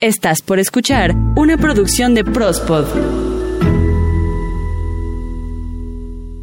Estás por escuchar una producción de Prospod.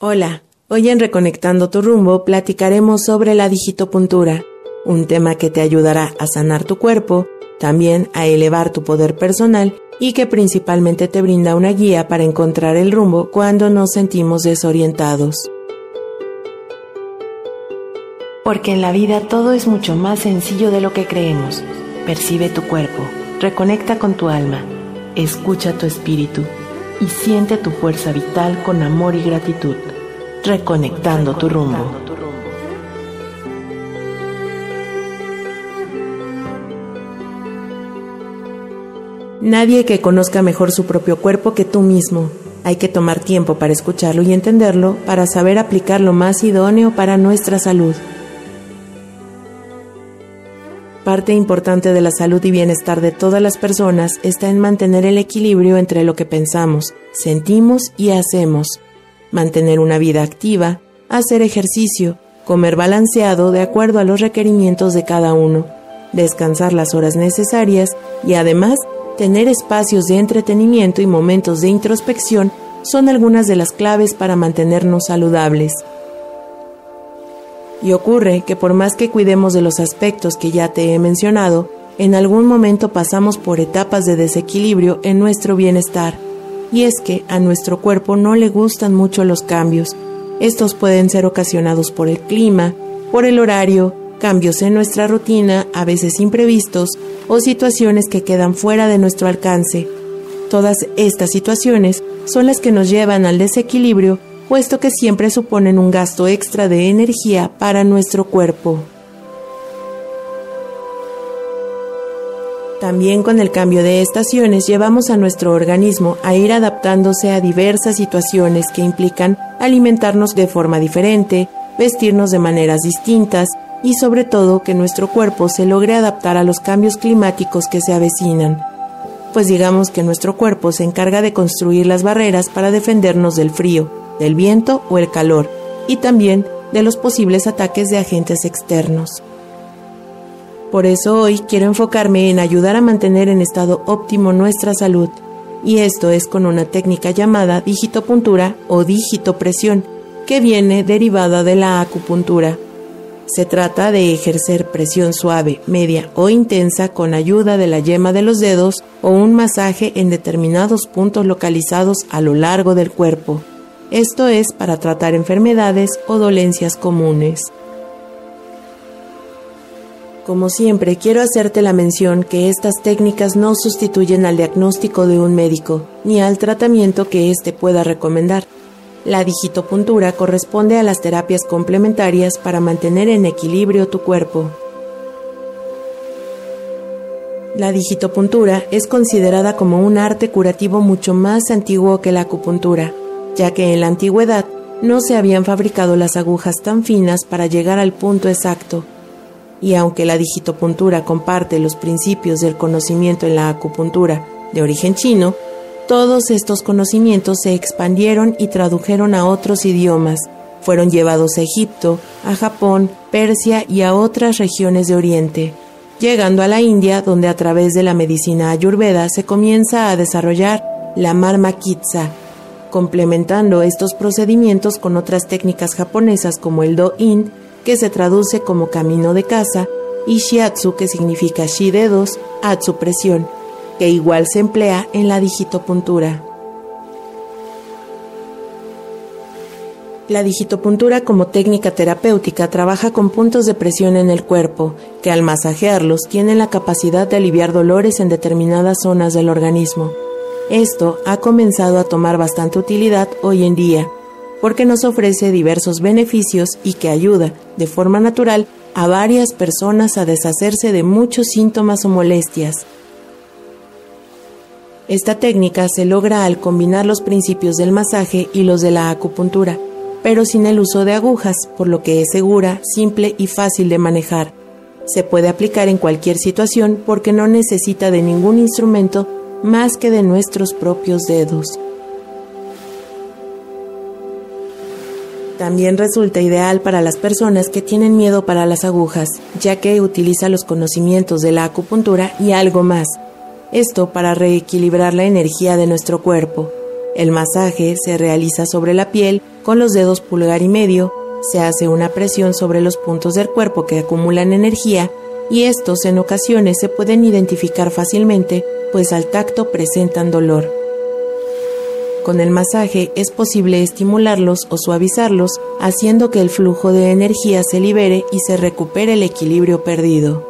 Hola. Hoy en Reconectando tu rumbo platicaremos sobre la digitopuntura, un tema que te ayudará a sanar tu cuerpo, también a elevar tu poder personal y que principalmente te brinda una guía para encontrar el rumbo cuando nos sentimos desorientados. Porque en la vida todo es mucho más sencillo de lo que creemos. Percibe tu cuerpo, reconecta con tu alma, escucha tu espíritu y siente tu fuerza vital con amor y gratitud reconectando tu rumbo. Nadie que conozca mejor su propio cuerpo que tú mismo. Hay que tomar tiempo para escucharlo y entenderlo para saber aplicar lo más idóneo para nuestra salud. Parte importante de la salud y bienestar de todas las personas está en mantener el equilibrio entre lo que pensamos, sentimos y hacemos mantener una vida activa, hacer ejercicio, comer balanceado de acuerdo a los requerimientos de cada uno, descansar las horas necesarias y además tener espacios de entretenimiento y momentos de introspección son algunas de las claves para mantenernos saludables. Y ocurre que por más que cuidemos de los aspectos que ya te he mencionado, en algún momento pasamos por etapas de desequilibrio en nuestro bienestar y es que a nuestro cuerpo no le gustan mucho los cambios. Estos pueden ser ocasionados por el clima, por el horario, cambios en nuestra rutina, a veces imprevistos, o situaciones que quedan fuera de nuestro alcance. Todas estas situaciones son las que nos llevan al desequilibrio, puesto que siempre suponen un gasto extra de energía para nuestro cuerpo. También con el cambio de estaciones llevamos a nuestro organismo a ir adaptándose a diversas situaciones que implican alimentarnos de forma diferente, vestirnos de maneras distintas y sobre todo que nuestro cuerpo se logre adaptar a los cambios climáticos que se avecinan. Pues digamos que nuestro cuerpo se encarga de construir las barreras para defendernos del frío, del viento o el calor, y también de los posibles ataques de agentes externos. Por eso hoy quiero enfocarme en ayudar a mantener en estado óptimo nuestra salud, y esto es con una técnica llamada digitopuntura o digitopresión, que viene derivada de la acupuntura. Se trata de ejercer presión suave, media o intensa con ayuda de la yema de los dedos o un masaje en determinados puntos localizados a lo largo del cuerpo. Esto es para tratar enfermedades o dolencias comunes. Como siempre, quiero hacerte la mención que estas técnicas no sustituyen al diagnóstico de un médico, ni al tratamiento que éste pueda recomendar. La digitopuntura corresponde a las terapias complementarias para mantener en equilibrio tu cuerpo. La digitopuntura es considerada como un arte curativo mucho más antiguo que la acupuntura, ya que en la antigüedad no se habían fabricado las agujas tan finas para llegar al punto exacto. Y aunque la digitopuntura comparte los principios del conocimiento en la acupuntura de origen chino, todos estos conocimientos se expandieron y tradujeron a otros idiomas, fueron llevados a Egipto, a Japón, Persia y a otras regiones de Oriente, llegando a la India donde a través de la medicina ayurveda se comienza a desarrollar la marmakitsa, complementando estos procedimientos con otras técnicas japonesas como el do-in que se traduce como camino de casa, y shiatsu, que significa shi dedos, atsu presión, que igual se emplea en la digitopuntura. La digitopuntura como técnica terapéutica trabaja con puntos de presión en el cuerpo, que al masajearlos tienen la capacidad de aliviar dolores en determinadas zonas del organismo. Esto ha comenzado a tomar bastante utilidad hoy en día, porque nos ofrece diversos beneficios y que ayuda, de forma natural, a varias personas a deshacerse de muchos síntomas o molestias. Esta técnica se logra al combinar los principios del masaje y los de la acupuntura, pero sin el uso de agujas, por lo que es segura, simple y fácil de manejar. Se puede aplicar en cualquier situación porque no necesita de ningún instrumento más que de nuestros propios dedos. También resulta ideal para las personas que tienen miedo para las agujas, ya que utiliza los conocimientos de la acupuntura y algo más. Esto para reequilibrar la energía de nuestro cuerpo. El masaje se realiza sobre la piel con los dedos pulgar y medio, se hace una presión sobre los puntos del cuerpo que acumulan energía y estos en ocasiones se pueden identificar fácilmente pues al tacto presentan dolor. Con el masaje es posible estimularlos o suavizarlos haciendo que el flujo de energía se libere y se recupere el equilibrio perdido.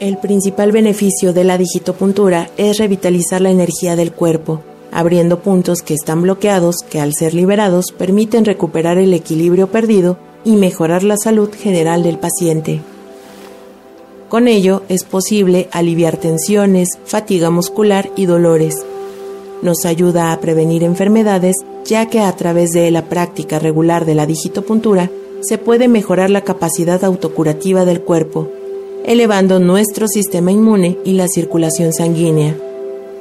El principal beneficio de la digitopuntura es revitalizar la energía del cuerpo, abriendo puntos que están bloqueados que al ser liberados permiten recuperar el equilibrio perdido y mejorar la salud general del paciente. Con ello es posible aliviar tensiones, fatiga muscular y dolores. Nos ayuda a prevenir enfermedades ya que a través de la práctica regular de la digitopuntura se puede mejorar la capacidad autocurativa del cuerpo, elevando nuestro sistema inmune y la circulación sanguínea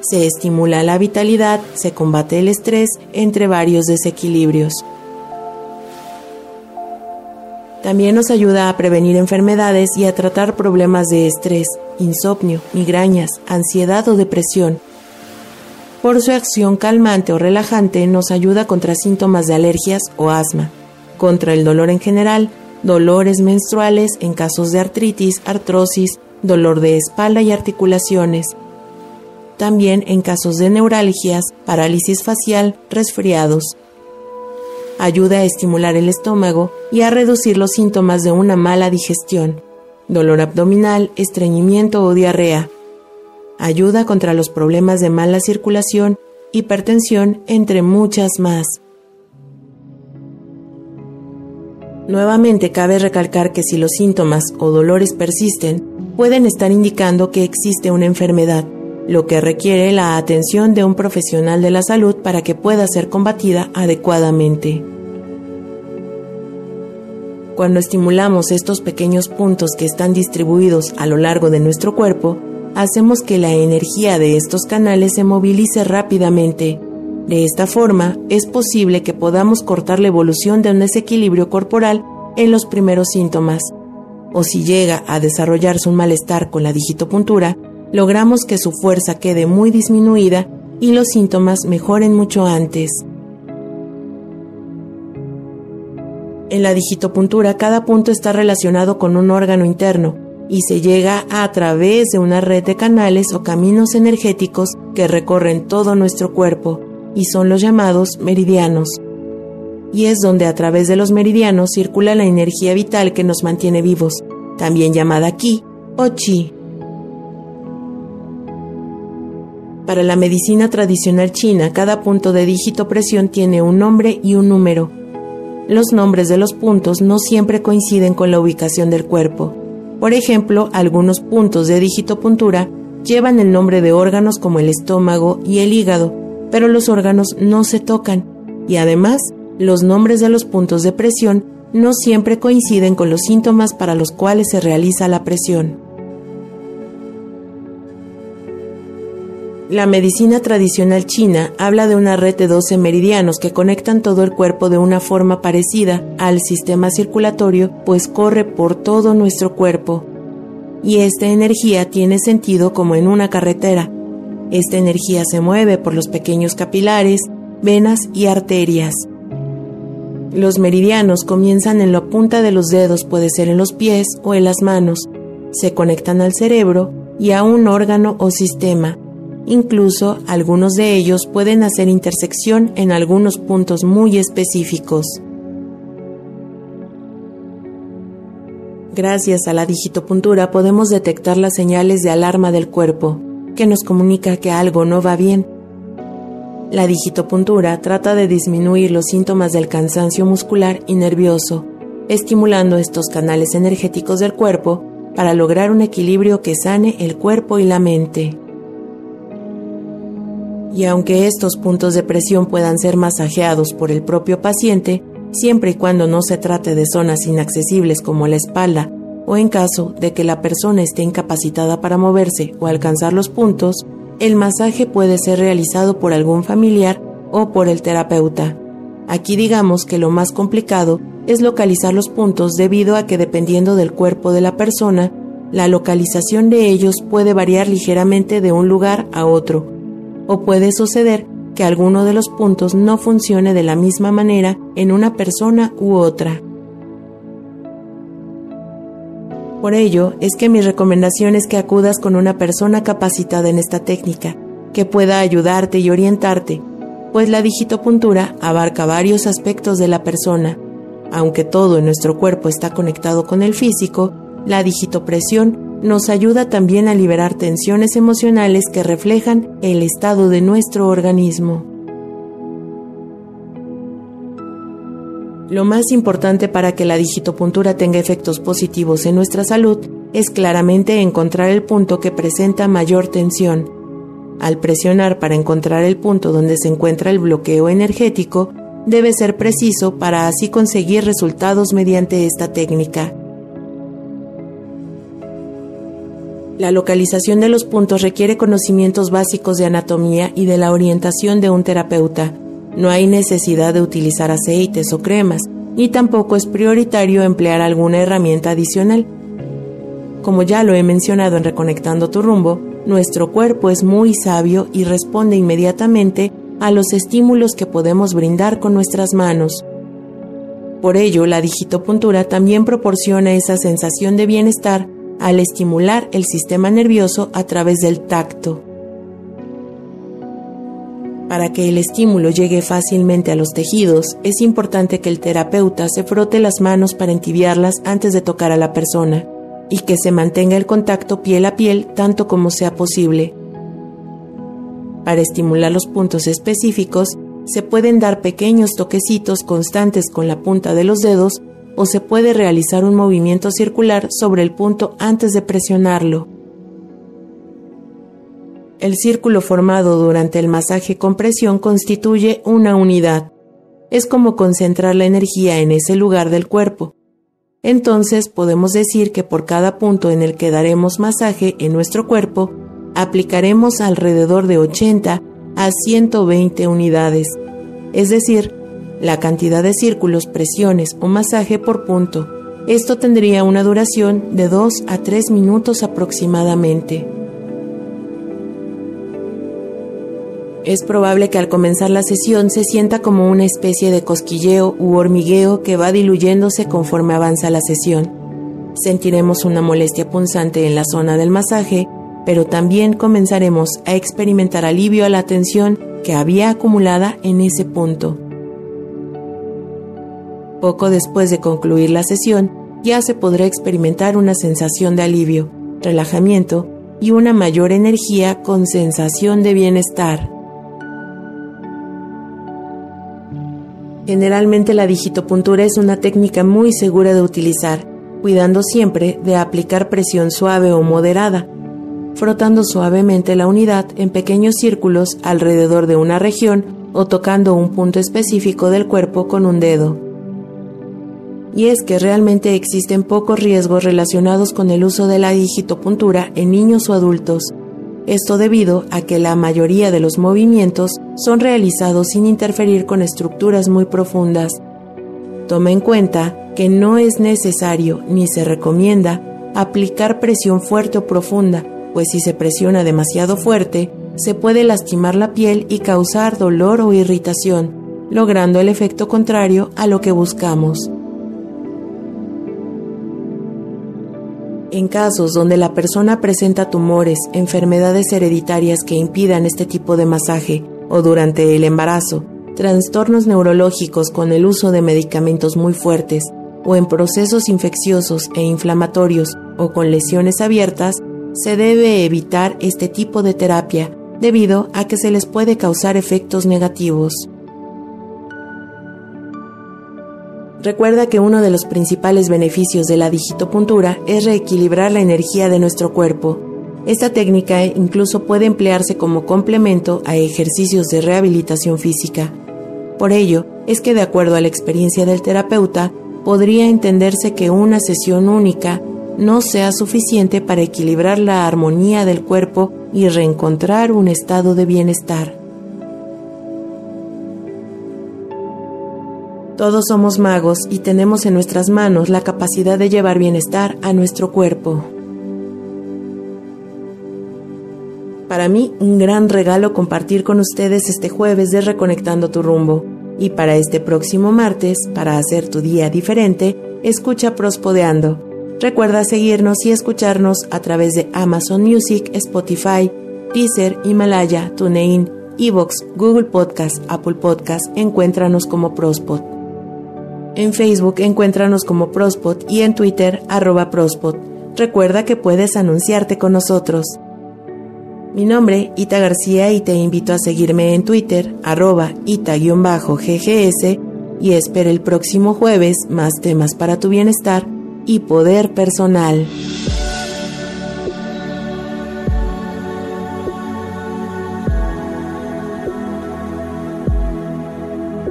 se estimula la vitalidad, se combate el estrés, entre varios desequilibrios. También nos ayuda a prevenir enfermedades y a tratar problemas de estrés, insomnio, migrañas, ansiedad o depresión. Por su acción calmante o relajante nos ayuda contra síntomas de alergias o asma, contra el dolor en general, dolores menstruales en casos de artritis, artrosis, dolor de espalda y articulaciones, también en casos de neuralgias, parálisis facial, resfriados. Ayuda a estimular el estómago y a reducir los síntomas de una mala digestión, dolor abdominal, estreñimiento o diarrea. Ayuda contra los problemas de mala circulación, hipertensión, entre muchas más. Nuevamente cabe recalcar que si los síntomas o dolores persisten, pueden estar indicando que existe una enfermedad lo que requiere la atención de un profesional de la salud para que pueda ser combatida adecuadamente. Cuando estimulamos estos pequeños puntos que están distribuidos a lo largo de nuestro cuerpo, hacemos que la energía de estos canales se movilice rápidamente. De esta forma, es posible que podamos cortar la evolución de un desequilibrio corporal en los primeros síntomas. O si llega a desarrollarse un malestar con la digitopuntura, logramos que su fuerza quede muy disminuida y los síntomas mejoren mucho antes. En la digitopuntura cada punto está relacionado con un órgano interno y se llega a través de una red de canales o caminos energéticos que recorren todo nuestro cuerpo y son los llamados meridianos. Y es donde a través de los meridianos circula la energía vital que nos mantiene vivos, también llamada ki o chi. Para la medicina tradicional china, cada punto de dígito presión tiene un nombre y un número. Los nombres de los puntos no siempre coinciden con la ubicación del cuerpo. Por ejemplo, algunos puntos de dígito puntura llevan el nombre de órganos como el estómago y el hígado, pero los órganos no se tocan y además los nombres de los puntos de presión no siempre coinciden con los síntomas para los cuales se realiza la presión. La medicina tradicional china habla de una red de 12 meridianos que conectan todo el cuerpo de una forma parecida al sistema circulatorio, pues corre por todo nuestro cuerpo. Y esta energía tiene sentido como en una carretera. Esta energía se mueve por los pequeños capilares, venas y arterias. Los meridianos comienzan en la punta de los dedos, puede ser en los pies o en las manos. Se conectan al cerebro y a un órgano o sistema Incluso algunos de ellos pueden hacer intersección en algunos puntos muy específicos. Gracias a la digitopuntura podemos detectar las señales de alarma del cuerpo, que nos comunica que algo no va bien. La digitopuntura trata de disminuir los síntomas del cansancio muscular y nervioso, estimulando estos canales energéticos del cuerpo para lograr un equilibrio que sane el cuerpo y la mente. Y aunque estos puntos de presión puedan ser masajeados por el propio paciente, siempre y cuando no se trate de zonas inaccesibles como la espalda o en caso de que la persona esté incapacitada para moverse o alcanzar los puntos, el masaje puede ser realizado por algún familiar o por el terapeuta. Aquí digamos que lo más complicado es localizar los puntos debido a que dependiendo del cuerpo de la persona, la localización de ellos puede variar ligeramente de un lugar a otro, o puede suceder que alguno de los puntos no funcione de la misma manera en una persona u otra. Por ello, es que mi recomendación es que acudas con una persona capacitada en esta técnica, que pueda ayudarte y orientarte, pues la digitopuntura abarca varios aspectos de la persona. Aunque todo en nuestro cuerpo está conectado con el físico, la digitopresión nos ayuda también a liberar tensiones emocionales que reflejan el estado de nuestro organismo. Lo más importante para que la digitopuntura tenga efectos positivos en nuestra salud es claramente encontrar el punto que presenta mayor tensión. Al presionar para encontrar el punto donde se encuentra el bloqueo energético, debe ser preciso para así conseguir resultados mediante esta técnica. La localización de los puntos requiere conocimientos básicos de anatomía y de la orientación de un terapeuta. No hay necesidad de utilizar aceites o cremas, y tampoco es prioritario emplear alguna herramienta adicional. Como ya lo he mencionado en Reconectando tu rumbo, nuestro cuerpo es muy sabio y responde inmediatamente a los estímulos que podemos brindar con nuestras manos. Por ello, la digitopuntura también proporciona esa sensación de bienestar al estimular el sistema nervioso a través del tacto. Para que el estímulo llegue fácilmente a los tejidos, es importante que el terapeuta se frote las manos para entibiarlas antes de tocar a la persona y que se mantenga el contacto piel a piel tanto como sea posible. Para estimular los puntos específicos, se pueden dar pequeños toquecitos constantes con la punta de los dedos o se puede realizar un movimiento circular sobre el punto antes de presionarlo. El círculo formado durante el masaje con presión constituye una unidad. Es como concentrar la energía en ese lugar del cuerpo. Entonces podemos decir que por cada punto en el que daremos masaje en nuestro cuerpo, aplicaremos alrededor de 80 a 120 unidades, es decir, la cantidad de círculos, presiones o masaje por punto. Esto tendría una duración de 2 a 3 minutos aproximadamente. Es probable que al comenzar la sesión se sienta como una especie de cosquilleo u hormigueo que va diluyéndose conforme avanza la sesión. Sentiremos una molestia punzante en la zona del masaje, pero también comenzaremos a experimentar alivio a la tensión que había acumulada en ese punto. Poco después de concluir la sesión, ya se podrá experimentar una sensación de alivio, relajamiento y una mayor energía con sensación de bienestar. Generalmente la digitopuntura es una técnica muy segura de utilizar, cuidando siempre de aplicar presión suave o moderada, frotando suavemente la unidad en pequeños círculos alrededor de una región o tocando un punto específico del cuerpo con un dedo. Y es que realmente existen pocos riesgos relacionados con el uso de la digitopuntura en niños o adultos, esto debido a que la mayoría de los movimientos son realizados sin interferir con estructuras muy profundas. Toma en cuenta que no es necesario ni se recomienda aplicar presión fuerte o profunda, pues si se presiona demasiado fuerte, se puede lastimar la piel y causar dolor o irritación, logrando el efecto contrario a lo que buscamos. En casos donde la persona presenta tumores, enfermedades hereditarias que impidan este tipo de masaje o durante el embarazo, trastornos neurológicos con el uso de medicamentos muy fuertes o en procesos infecciosos e inflamatorios o con lesiones abiertas, se debe evitar este tipo de terapia debido a que se les puede causar efectos negativos. Recuerda que uno de los principales beneficios de la digitopuntura es reequilibrar la energía de nuestro cuerpo. Esta técnica incluso puede emplearse como complemento a ejercicios de rehabilitación física. Por ello, es que de acuerdo a la experiencia del terapeuta, podría entenderse que una sesión única no sea suficiente para equilibrar la armonía del cuerpo y reencontrar un estado de bienestar. Todos somos magos y tenemos en nuestras manos la capacidad de llevar bienestar a nuestro cuerpo. Para mí, un gran regalo compartir con ustedes este jueves de Reconectando tu rumbo. Y para este próximo martes, para hacer tu día diferente, escucha Prospodeando. Recuerda seguirnos y escucharnos a través de Amazon Music, Spotify, Deezer, Himalaya, TuneIn, Evox, Google Podcast, Apple Podcast. Encuéntranos como Prospod. En Facebook encuéntranos como Prospot y en Twitter arroba Prospot. Recuerda que puedes anunciarte con nosotros. Mi nombre, Ita García, y te invito a seguirme en Twitter, arroba Ita-GGS, y espera el próximo jueves más temas para tu bienestar y poder personal.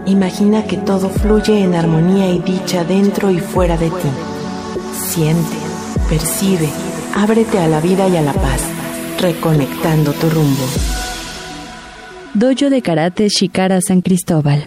Imagina que todo fluye en armonía y dicha dentro y fuera de ti. Siente, percibe, ábrete a la vida y a la paz, reconectando tu rumbo. Dojo de Karate Shikara San Cristóbal.